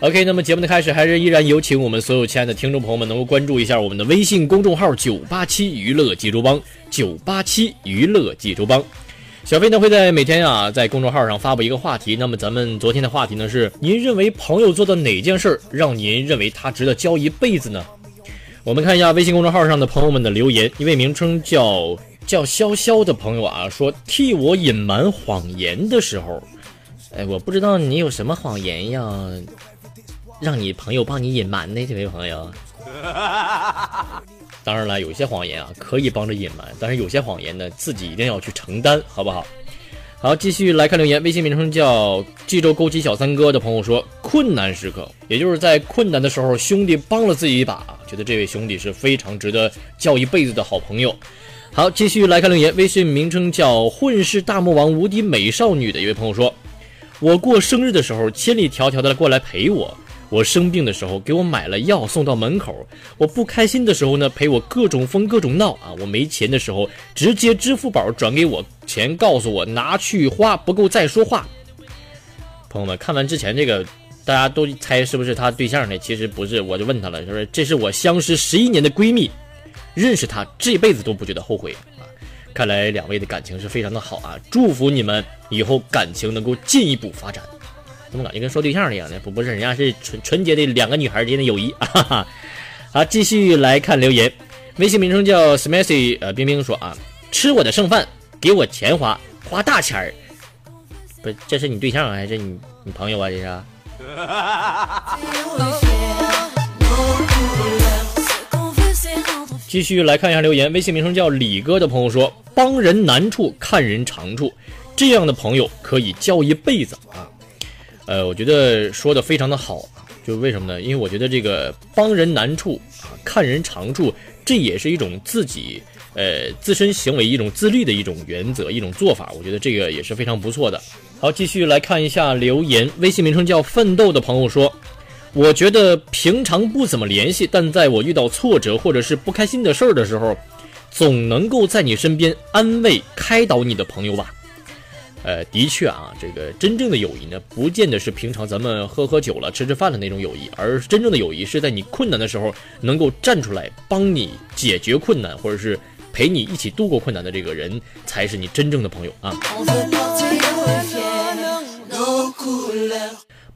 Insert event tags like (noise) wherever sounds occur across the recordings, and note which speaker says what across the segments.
Speaker 1: OK，那么节目的开始，还是依然有请我们所有亲爱的听众朋友们能够关注一下我们的微信公众号“九八七娱乐济州帮”，九八七娱乐济州帮。小飞呢会在每天啊在公众号上发布一个话题，那么咱们昨天的话题呢是您认为朋友做的哪件事儿让您认为他值得交一辈子呢？我们看一下微信公众号上的朋友们的留言，一位名称叫叫潇潇的朋友啊说替我隐瞒谎言的时候，哎，我不知道你有什么谎言呀，让你朋友帮你隐瞒的这位朋友。(laughs) 当然了，有些谎言啊可以帮着隐瞒，但是有些谎言呢自己一定要去承担，好不好？好，继续来看留言，微信名称叫济州枸杞小三哥的朋友说，困难时刻，也就是在困难的时候，兄弟帮了自己一把，觉得这位兄弟是非常值得交一辈子的好朋友。好，继续来看留言，微信名称叫混世大魔王无敌美少女的一位朋友说，我过生日的时候，千里迢迢的过来陪我。我生病的时候给我买了药送到门口，我不开心的时候呢陪我各种疯各种闹啊，我没钱的时候直接支付宝转给我钱，告诉我拿去花不够再说话。朋友们看完之前这个，大家都猜是不是他对象呢？其实不是，我就问他了，说这是我相识十一年的闺蜜，认识她这辈子都不觉得后悔啊。看来两位的感情是非常的好啊，祝福你们以后感情能够进一步发展。怎么感觉跟说对象一样呢？不不是，人家是纯纯洁的两个女孩之间的友谊 (laughs) 啊！好，继续来看留言，微信名称叫 Smashy，呃，冰冰说啊，吃我的剩饭，给我钱花，花大钱儿，不，这是你对象还是你你朋友啊？这是。继续来看一下留言，微信名称叫李哥的朋友说，帮人难处看人长处，这样的朋友可以交一辈子啊。呃，我觉得说的非常的好，就为什么呢？因为我觉得这个帮人难处啊，看人长处，这也是一种自己呃自身行为一种自律的一种原则，一种做法。我觉得这个也是非常不错的。好，继续来看一下留言，微信名称叫奋斗的朋友说，我觉得平常不怎么联系，但在我遇到挫折或者是不开心的事儿的时候，总能够在你身边安慰开导你的朋友吧。呃，的确啊，这个真正的友谊呢，不见得是平常咱们喝喝酒了、吃吃饭的那种友谊，而真正的友谊是在你困难的时候能够站出来帮你解决困难，或者是陪你一起度过困难的这个人，才是你真正的朋友啊。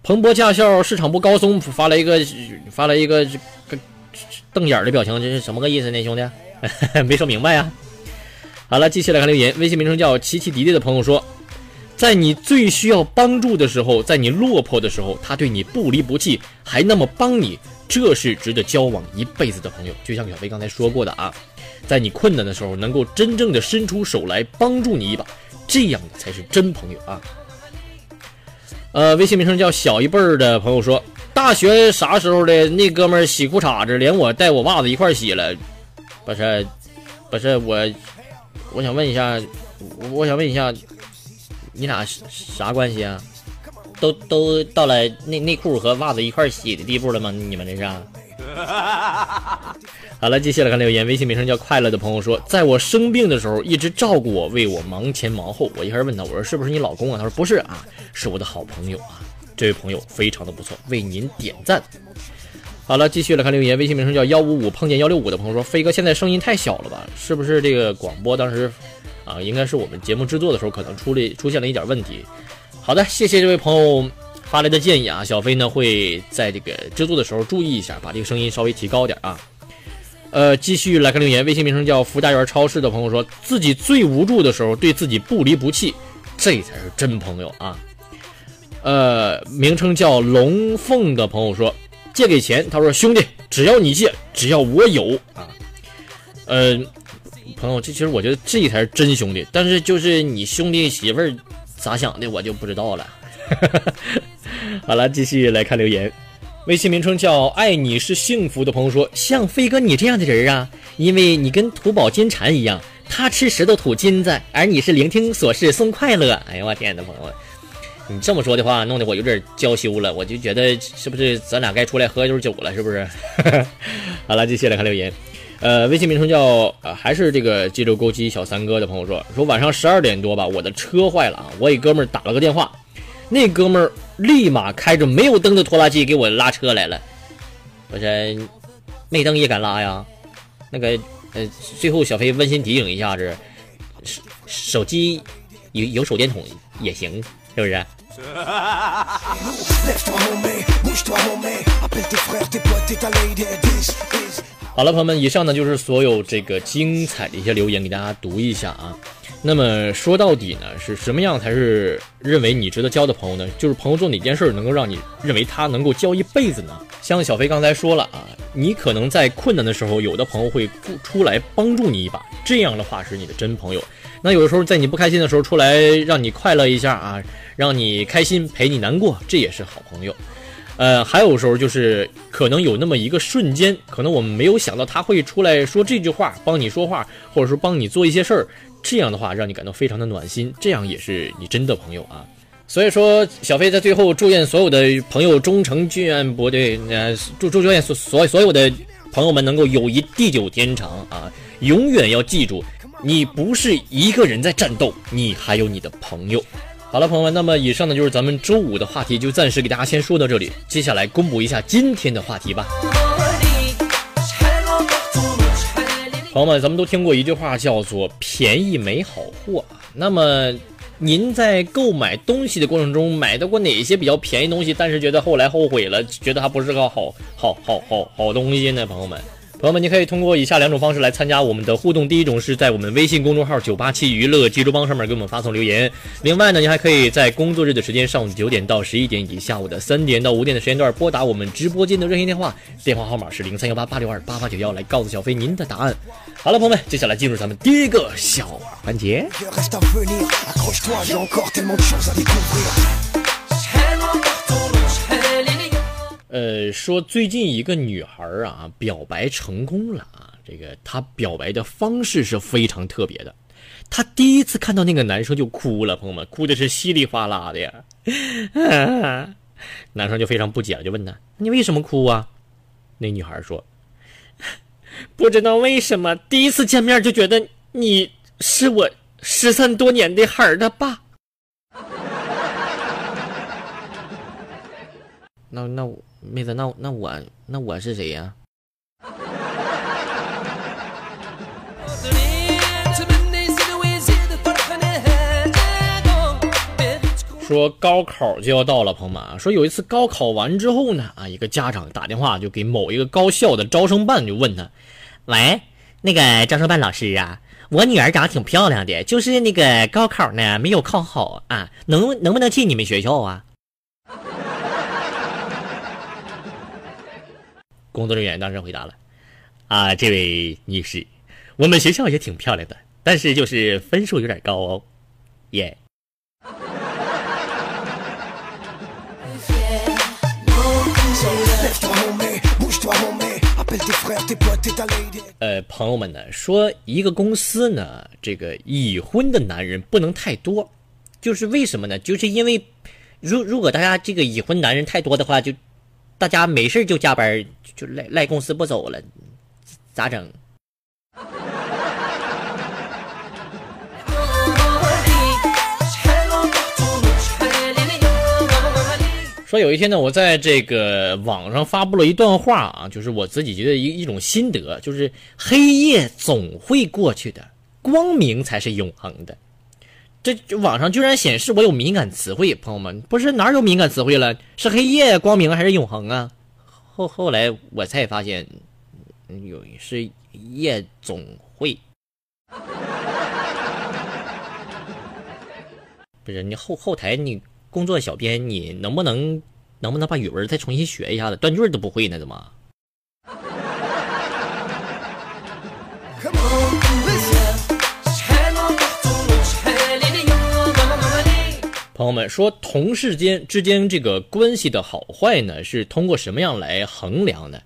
Speaker 1: 彭博驾校市场部高松发了一个发了一个这个瞪眼的表情，这是什么个意思呢，兄弟？(laughs) 没说明白呀。好了，继续来看留言，微信名称叫奇奇迪迪的朋友说。在你最需要帮助的时候，在你落魄的时候，他对你不离不弃，还那么帮你，这是值得交往一辈子的朋友。就像小飞刚才说过的啊，在你困难的时候，能够真正的伸出手来帮助你一把，这样的才是真朋友啊。呃，微信名称叫小一辈儿的朋友说，大学啥时候的那哥们儿洗裤衩子，连我带我袜子一块洗了，不是，不是我，我想问一下，我想问一下。你俩啥关系啊？都都到了内内裤和袜子一块洗的地步了吗？你们这是？(laughs) 好了，接下来看留言，微信名称叫快乐的朋友说，在我生病的时候一直照顾我，为我忙前忙后。我一开始问他，我说是不是你老公啊？他说不是啊，是我的好朋友啊。这位朋友非常的不错，为您点赞。好了，继续来看留言，微信名称叫幺五五碰见幺六五的朋友说，飞哥现在声音太小了吧？是不是这个广播当时？啊，应该是我们节目制作的时候可能出了出现了一点问题。好的，谢谢这位朋友发来的建议啊，小飞呢会在这个制作的时候注意一下，把这个声音稍微提高点啊。呃，继续来看留言，微信名称叫福家园超市的朋友说自己最无助的时候，对自己不离不弃，这才是真朋友啊。呃，名称叫龙凤的朋友说借给钱，他说兄弟，只要你借，只要我有啊。呃，朋友，这其实我觉得这才是真兄弟，但是就是你兄弟媳妇儿咋想的，我就不知道了。(laughs) 好了，继续来看留言。微信名称叫“爱你是幸福”的朋友说：“像飞哥你这样的人啊，因为你跟土宝金蝉一样，他吃石头吐金子，而你是聆听琐事送快乐。”哎呀，我天呐，朋友，你这么说的话，弄得我有点娇羞了。我就觉得是不是咱俩该出来喝一顿酒了？是不是？(laughs) 好了，继续来看留言。呃，微信名称叫呃还是这个济州沟鸡小三哥的朋友说：“说晚上十二点多吧，我的车坏了啊，我给哥们儿打了个电话。”那哥们儿立马开着没有灯的拖拉机给我拉车来了。我说，没灯也敢拉呀？那个，呃，最后小飞温馨提醒一下子，手手机有有手电筒也行，是不是？好了，朋友们，以上呢就是所有这个精彩的一些留言，给大家读一下啊。那么说到底呢，是什么样才是认为你值得交的朋友呢？就是朋友做哪件事能够让你认为他能够交一辈子呢？像小飞刚才说了啊，你可能在困难的时候，有的朋友会出来帮助你一把，这样的话是你的真朋友。那有的时候在你不开心的时候出来让你快乐一下啊，让你开心陪你难过，这也是好朋友。呃，还有时候就是可能有那么一个瞬间，可能我们没有想到他会出来说这句话，帮你说话，或者说帮你做一些事儿。这样的话让你感到非常的暖心，这样也是你真的朋友啊。所以说，小飞在最后祝愿所有的朋友终成眷愿，不对，呃，祝祝愿所所所有的朋友们能够友谊地久天长啊！永远要记住，你不是一个人在战斗，你还有你的朋友。好了，朋友们，那么以上呢就是咱们周五的话题，就暂时给大家先说到这里。接下来公布一下今天的话题吧。朋友们，咱们都听过一句话，叫做“便宜没好货”。那么，您在购买东西的过程中，买到过哪些比较便宜东西，但是觉得后来后悔了，觉得它不是个好好好好好东西呢？朋友们。朋友们，你可以通过以下两种方式来参加我们的互动。第一种是在我们微信公众号“九八七娱乐济州帮”上面给我们发送留言。另外呢，你还可以在工作日的时间，上午九点到十一点，以及下午的三点到五点的时间段，拨打我们直播间的热线电话，电话号码是零三幺八八六二八八九幺，来告诉小飞您的答案。好了，朋友们，接下来进入咱们第一个小环节。呃，说最近一个女孩啊表白成功了啊，这个她表白的方式是非常特别的。她第一次看到那个男生就哭了，朋友们，哭的是稀里哗啦的呀。(laughs) 男生就非常不解了，就问他：“你为什么哭啊？”那女孩说：“不知道为什么，第一次见面就觉得你是我失散多年的孩儿的爸。”那那我。妹子，那那我那我是谁呀？说高考就要到了，朋友们啊，说有一次高考完之后呢，啊，一个家长打电话就给某一个高校的招生办，就问他，喂，那个招生办老师啊，我女儿长得挺漂亮的，就是那个高考呢没有考好啊，能能不能进你们学校啊？工作人员当时回答了：“啊，这位女士，我们学校也挺漂亮的，但是就是分数有点高哦，耶。”呃，朋友们呢说，一个公司呢，这个已婚的男人不能太多，就是为什么呢？就是因为，如如果大家这个已婚男人太多的话，就。大家没事就加班，就赖赖公司不走了，咋整？说有一天呢，我在这个网上发布了一段话啊，就是我自己觉得一一种心得，就是黑夜总会过去的，光明才是永恒的。这网上居然显示我有敏感词汇，朋友们，不是哪有敏感词汇了？是黑夜、光明还是永恒啊？后后来我才发现，有是夜总会。不是你后后台你工作小编，你能不能能不能把语文再重新学一下子？断句都不会呢，怎么？朋友们说，同事间之间这个关系的好坏呢，是通过什么样来衡量的？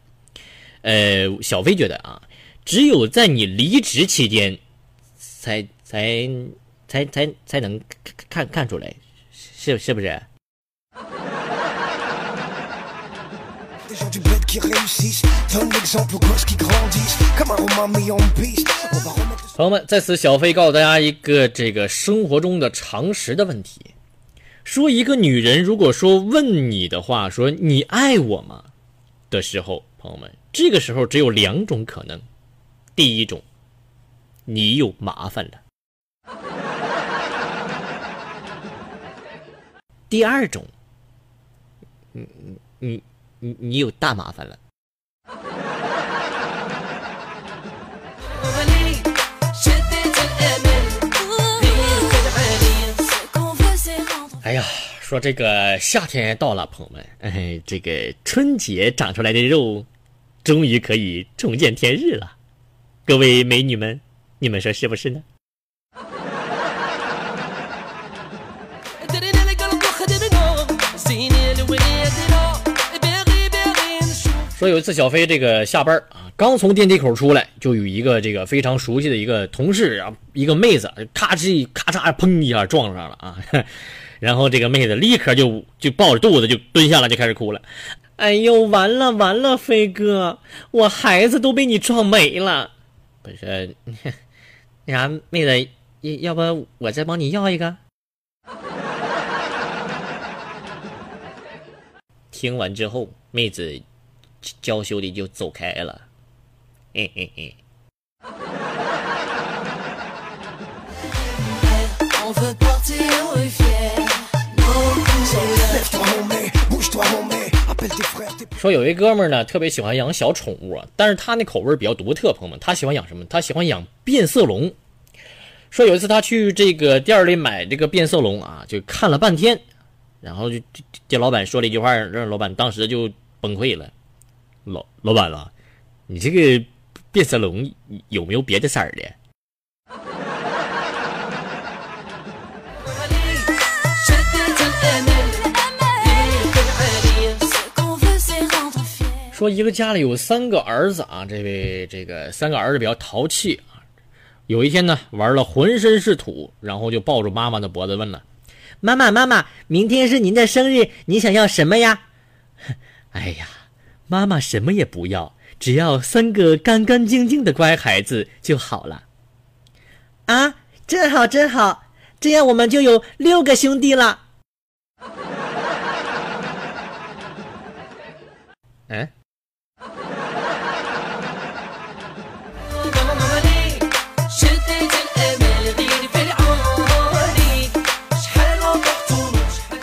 Speaker 1: 呃，小飞觉得啊，只有在你离职期间，才才才才才能看看出来，是是不是？朋友们，在此小飞告诉大家一个这个生活中的常识的问题。说一个女人如果说问你的话，说你爱我吗的时候，朋友们，这个时候只有两种可能：第一种，你有麻烦了；第二种，你你你你有大麻烦了。哎呀，说这个夏天到了，朋友们，哎，这个春节长出来的肉，终于可以重见天日了。各位美女们，你们说是不是呢？说有一次小飞这个下班啊，刚从电梯口出来，就有一个这个非常熟悉的一个同事啊，一个妹子，咔哧咔嚓，砰一下撞上了啊。然后这个妹子立刻就就抱着肚子就蹲下了，就开始哭了。哎呦，完了完了，飞哥，我孩子都被你撞没了。不是，那啥，妹子，要不我再帮你要一个？听完之后，妹子娇羞的就走开了。嘿嘿嘿。说有一哥们儿呢，特别喜欢养小宠物，但是他那口味比较独特，朋友们，他喜欢养什么？他喜欢养变色龙。说有一次他去这个店里买这个变色龙啊，就看了半天，然后就这老板说了一句话，让老板当时就崩溃了。老老板啊，你这个变色龙有没有别的色儿的？说一个家里有三个儿子啊，这位这个三个儿子比较淘气啊。有一天呢，玩了浑身是土，然后就抱住妈妈的脖子问了：“妈妈，妈妈，明天是您的生日，你想要什么呀？” (laughs) 哎呀，妈妈什么也不要，只要三个干干净净的乖孩子就好了。啊，真好真好，这样我们就有六个兄弟了。(laughs) 哎。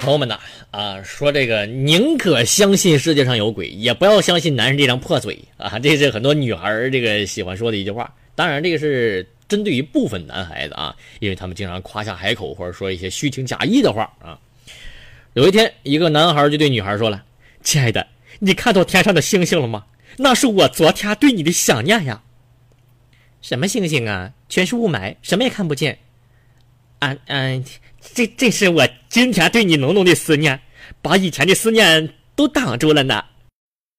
Speaker 1: 朋友们呐，啊，说这个宁可相信世界上有鬼，也不要相信男人这张破嘴啊！这是很多女孩这个喜欢说的一句话。当然，这个是针对于部分男孩子啊，因为他们经常夸下海口，或者说一些虚情假意的话啊。有一天，一个男孩就对女孩说了：“亲爱的，你看到天上的星星了吗？那是我昨天对你的想念呀。”“什么星星啊？全是雾霾，什么也看不见。”“啊嗯。”这这是我今天对你浓浓的思念，把以前的思念都挡住了呢。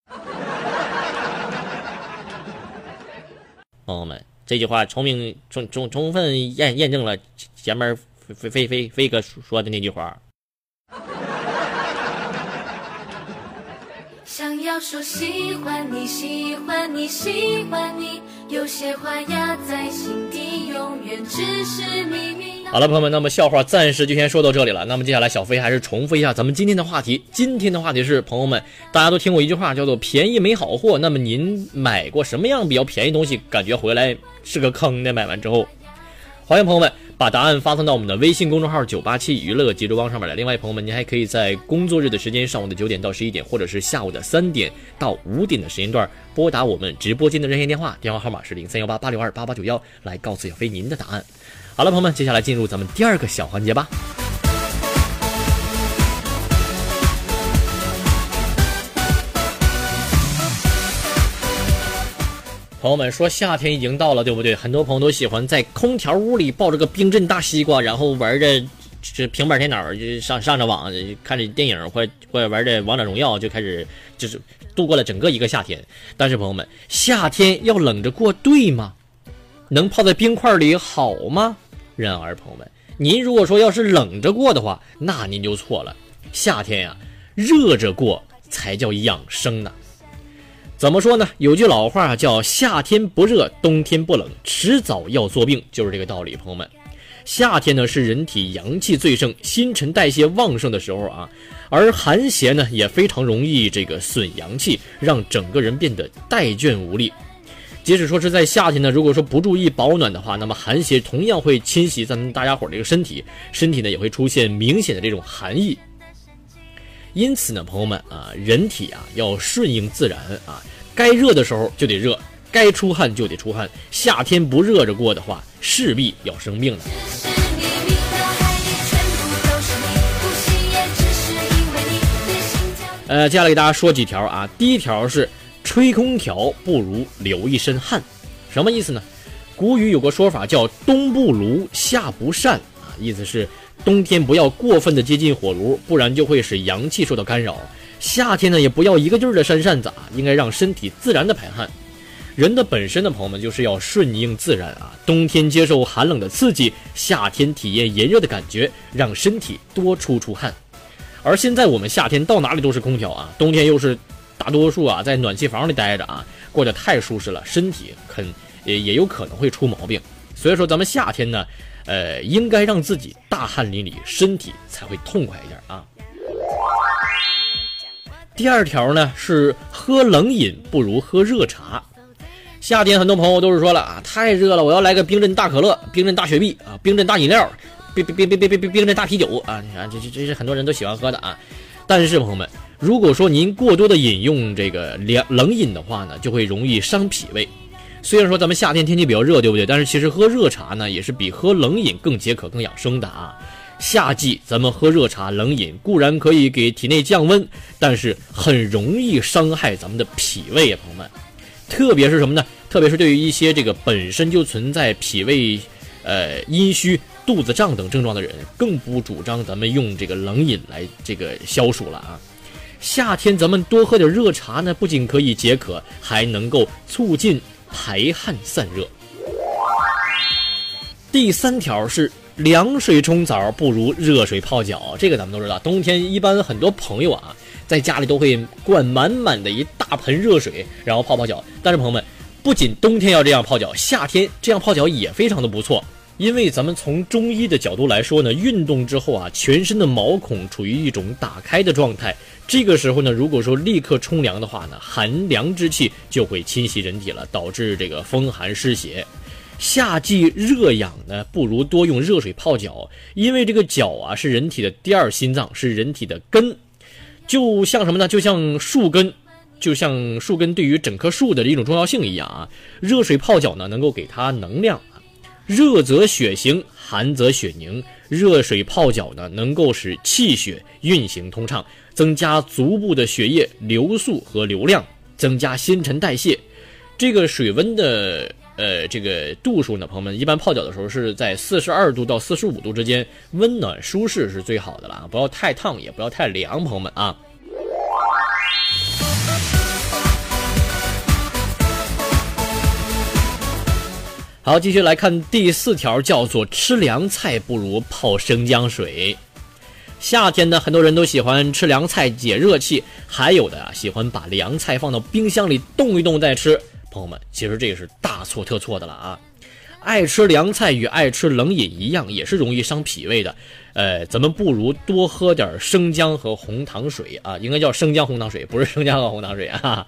Speaker 1: (laughs) 朋友们，这句话充明充充充分验验证了前面飞飞飞飞哥说的那句话。想要说喜欢你，喜欢你，喜欢你，有些话压在心底，永远只是秘密。好了，朋友们，那么笑话暂时就先说到这里了。那么接下来，小飞还是重复一下咱们今天的话题。今天的话题是，朋友们，大家都听过一句话，叫做“便宜没好货”。那么您买过什么样比较便宜东西，感觉回来是个坑的？买完之后，欢迎朋友们把答案发送到我们的微信公众号“九八七娱乐济州帮”上面来。另外，朋友们，您还可以在工作日的时间，上午的九点到十一点，或者是下午的三点到五点的时间段，拨打我们直播间的热线电话，电话号码是零三幺八八六二八八九幺，来告诉小飞您的答案。好了，朋友们，接下来进入咱们第二个小环节吧。朋友们说夏天已经到了，对不对？很多朋友都喜欢在空调屋里抱着个冰镇大西瓜，然后玩着这平板电脑，就上上着网，看着电影或或者玩着王者荣耀，就开始就是度过了整个一个夏天。但是朋友们，夏天要冷着过，对吗？能泡在冰块里好吗？然而朋友们，您如果说要是冷着过的话，那您就错了。夏天呀，热着过才叫养生呢。怎么说呢？有句老话叫“夏天不热，冬天不冷，迟早要作病”，就是这个道理。朋友们，夏天呢是人体阳气最盛、新陈代谢旺盛的时候啊，而寒邪呢也非常容易这个损阳气，让整个人变得怠倦无力。即使说是在夏天呢，如果说不注意保暖的话，那么寒邪同样会侵袭咱们大家伙这个身体，身体呢也会出现明显的这种寒意。因此呢，朋友们啊，人体啊要顺应自然啊，该热的时候就得热，该出汗就得出汗。夏天不热着过的话，势必要生病的。呃，接下来给大家说几条啊。第一条是，吹空调不如流一身汗，什么意思呢？古语有个说法叫“冬不炉，夏不扇”啊，意思是。冬天不要过分的接近火炉，不然就会使阳气受到干扰。夏天呢，也不要一个劲儿的扇扇子啊，应该让身体自然的排汗。人的本身的朋友们就是要顺应自然啊。冬天接受寒冷的刺激，夏天体验炎热的感觉，让身体多出出汗。而现在我们夏天到哪里都是空调啊，冬天又是大多数啊在暖气房里待着啊过得太舒适了身体肯也也有可能会出毛病所以说咱们夏天呢呃应该让自己大汗淋漓身体才会痛快一点啊第二条呢是喝冷饮不如喝热茶夏天很多朋友都是说了啊太热了我要来个冰镇大可乐冰镇大雪碧啊冰镇大饮料冰冰冰冰冰冰冰镇大啤酒啊你看这这这是很多人都喜欢喝的啊但是朋友们如果说您过多的饮用这个凉冷饮的话呢，就会容易伤脾胃。虽然说咱们夏天天气比较热，对不对？但是其实喝热茶呢，也是比喝冷饮更解渴、更养生的啊。夏季咱们喝热茶、冷饮固然可以给体内降温，但是很容易伤害咱们的脾胃啊，朋友们。特别是什么呢？特别是对于一些这个本身就存在脾胃呃阴虚、肚子胀等症状的人，更不主张咱们用这个冷饮来这个消暑了啊。夏天咱们多喝点热茶呢，不仅可以解渴，还能够促进。排汗散热。第三条是凉水冲澡不如热水泡脚，这个咱们都知道。冬天一般很多朋友啊，在家里都会灌满满的一大盆热水，然后泡泡脚。但是朋友们，不仅冬天要这样泡脚，夏天这样泡脚也非常的不错。因为咱们从中医的角度来说呢，运动之后啊，全身的毛孔处于一种打开的状态。这个时候呢，如果说立刻冲凉的话呢，寒凉之气就会侵袭人体了，导致这个风寒湿邪。夏季热痒呢，不如多用热水泡脚，因为这个脚啊是人体的第二心脏，是人体的根，就像什么呢？就像树根，就像树根对于整棵树的一种重要性一样啊。热水泡脚呢，能够给它能量。热则血行，寒则血凝。热水泡脚呢，能够使气血运行通畅。增加足部的血液流速和流量，增加新陈代谢。这个水温的呃这个度数呢，朋友们一般泡脚的时候是在四十二度到四十五度之间，温暖舒适是最好的了啊，不要太烫，也不要太凉，朋友们啊。好，继续来看第四条，叫做吃凉菜不如泡生姜水。夏天呢，很多人都喜欢吃凉菜解热气，还有的啊喜欢把凉菜放到冰箱里冻一冻再吃。朋友们，其实这个是大错特错的了啊！爱吃凉菜与爱吃冷饮一样，也是容易伤脾胃的。呃，咱们不如多喝点生姜和红糖水啊，应该叫生姜红糖水，不是生姜和红糖水啊。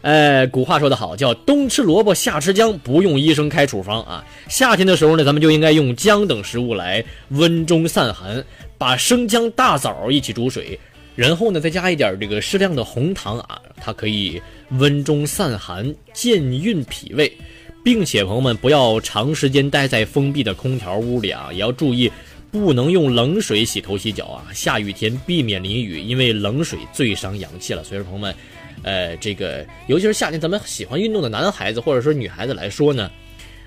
Speaker 1: 呃，古话说得好，叫冬吃萝卜夏吃姜，不用医生开处方啊。夏天的时候呢，咱们就应该用姜等食物来温中散寒，把生姜、大枣一起煮水，然后呢再加一点这个适量的红糖啊，它可以温中散寒、健运脾胃，并且朋友们不要长时间待在封闭的空调屋里啊，也要注意不能用冷水洗头洗脚啊。下雨天避免淋雨，因为冷水最伤阳气了。所以说朋友们。呃，这个尤其是夏天，咱们喜欢运动的男孩子或者说女孩子来说呢，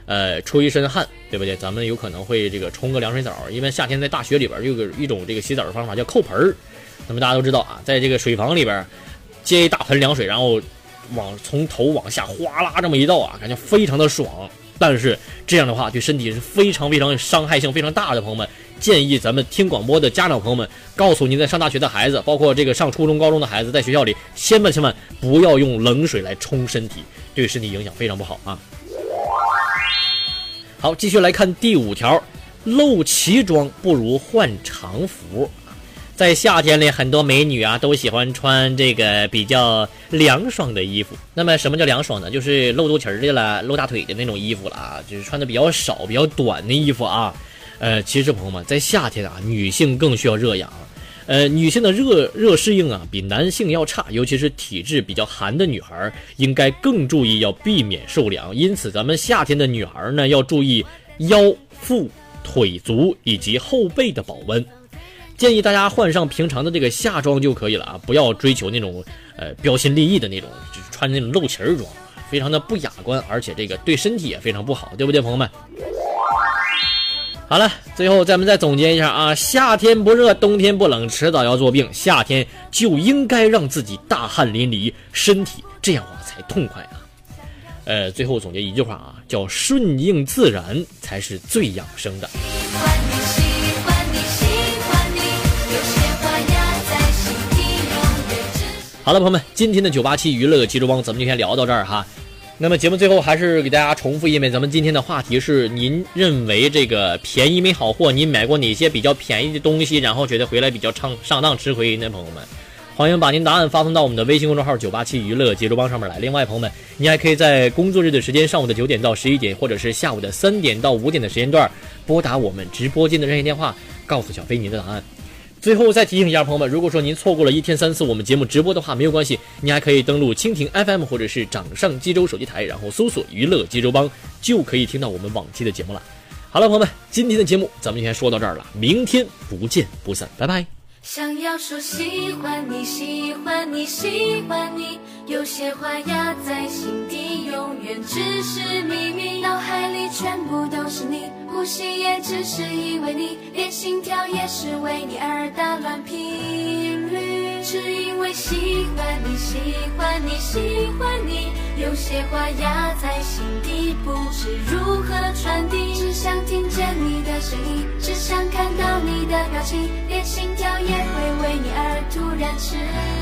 Speaker 1: 呃，出一身汗，对不对？咱们有可能会这个冲个凉水澡，因为夏天在大学里边有个一种这个洗澡的方法叫扣盆儿。那么大家都知道啊，在这个水房里边接一大盆凉水，然后往从头往下哗啦这么一倒啊，感觉非常的爽。但是这样的话对身体是非常非常伤害性非常大的，朋友们。建议咱们听广播的家长朋友们，告诉您在上大学的孩子，包括这个上初中、高中的孩子，在学校里千万千万不要用冷水来冲身体，对身体影响非常不好啊。好，继续来看第五条，露脐装不如换常服。在夏天里，很多美女啊都喜欢穿这个比较凉爽的衣服。那么什么叫凉爽呢？就是露肚脐的了，露大腿的那种衣服了啊，就是穿的比较少、比较短的衣服啊。呃，其实朋友们，在夏天啊，女性更需要热养。呃，女性的热热适应啊，比男性要差，尤其是体质比较寒的女孩，应该更注意要避免受凉。因此，咱们夏天的女孩呢，要注意腰、腹、腿、足以及后背的保温。建议大家换上平常的这个夏装就可以了啊，不要追求那种呃标新立异的那种，就是穿那种露脐儿装，非常的不雅观，而且这个对身体也非常不好，对不对，朋友们？好了，最后咱们再总结一下啊，夏天不热，冬天不冷，迟早要做病。夏天就应该让自己大汗淋漓，身体这样话才痛快啊。呃，最后总结一句话啊，叫顺应自然才是最养生的。好了，朋友们，今天的九八七娱乐济州帮咱们就先聊到这儿哈。那么节目最后还是给大家重复一遍，咱们今天的话题是：您认为这个便宜没好货？您买过哪些比较便宜的东西，然后觉得回来比较上上当吃亏呢？朋友们，欢迎把您答案发送到我们的微信公众号“九八七娱乐节奏帮”上面来。另外，朋友们，您还可以在工作日的时间，上午的九点到十一点，或者是下午的三点到五点的时间段，拨打我们直播间的热线电话，告诉小飞您的答案。最后再提醒一下朋友们，如果说您错过了一天三次我们节目直播的话，没有关系，你还可以登录蜻蜓 FM 或者是掌上济州手机台，然后搜索“娱乐济州帮”，就可以听到我们往期的节目了。好了，朋友们，今天的节目咱们就先说到这儿了，明天不见不散，拜拜。想要说喜欢你，喜欢你，喜欢你，有些话压在心底，永远只是秘密。脑海里全部都是你，呼吸也只是因为你，连心跳也是为你而打乱频。只因为喜欢你，喜欢你，喜欢你，有些话压在心底，不知如何传递，只想听见你的声音，只想看到你的表情，连心跳也。会为你而突然迟。